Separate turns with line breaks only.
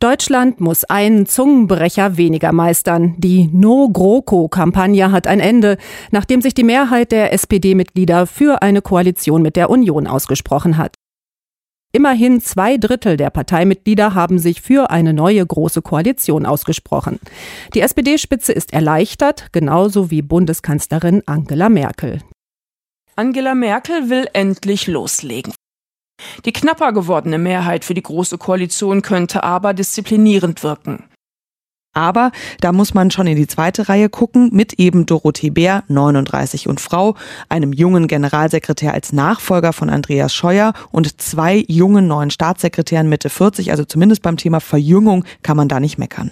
Deutschland muss einen Zungenbrecher weniger meistern. Die No-GroKo-Kampagne hat ein Ende, nachdem sich die Mehrheit der SPD-Mitglieder für eine Koalition mit der Union ausgesprochen hat. Immerhin zwei Drittel der Parteimitglieder haben sich für eine neue große Koalition ausgesprochen. Die SPD-Spitze ist erleichtert, genauso wie Bundeskanzlerin Angela Merkel.
Angela Merkel will endlich loslegen. Die knapper gewordene Mehrheit für die Große Koalition könnte aber disziplinierend wirken.
Aber da muss man schon in die zweite Reihe gucken, mit eben Dorothee Bär, 39 und Frau, einem jungen Generalsekretär als Nachfolger von Andreas Scheuer und zwei jungen neuen Staatssekretären Mitte 40, also zumindest beim Thema Verjüngung kann man da nicht meckern.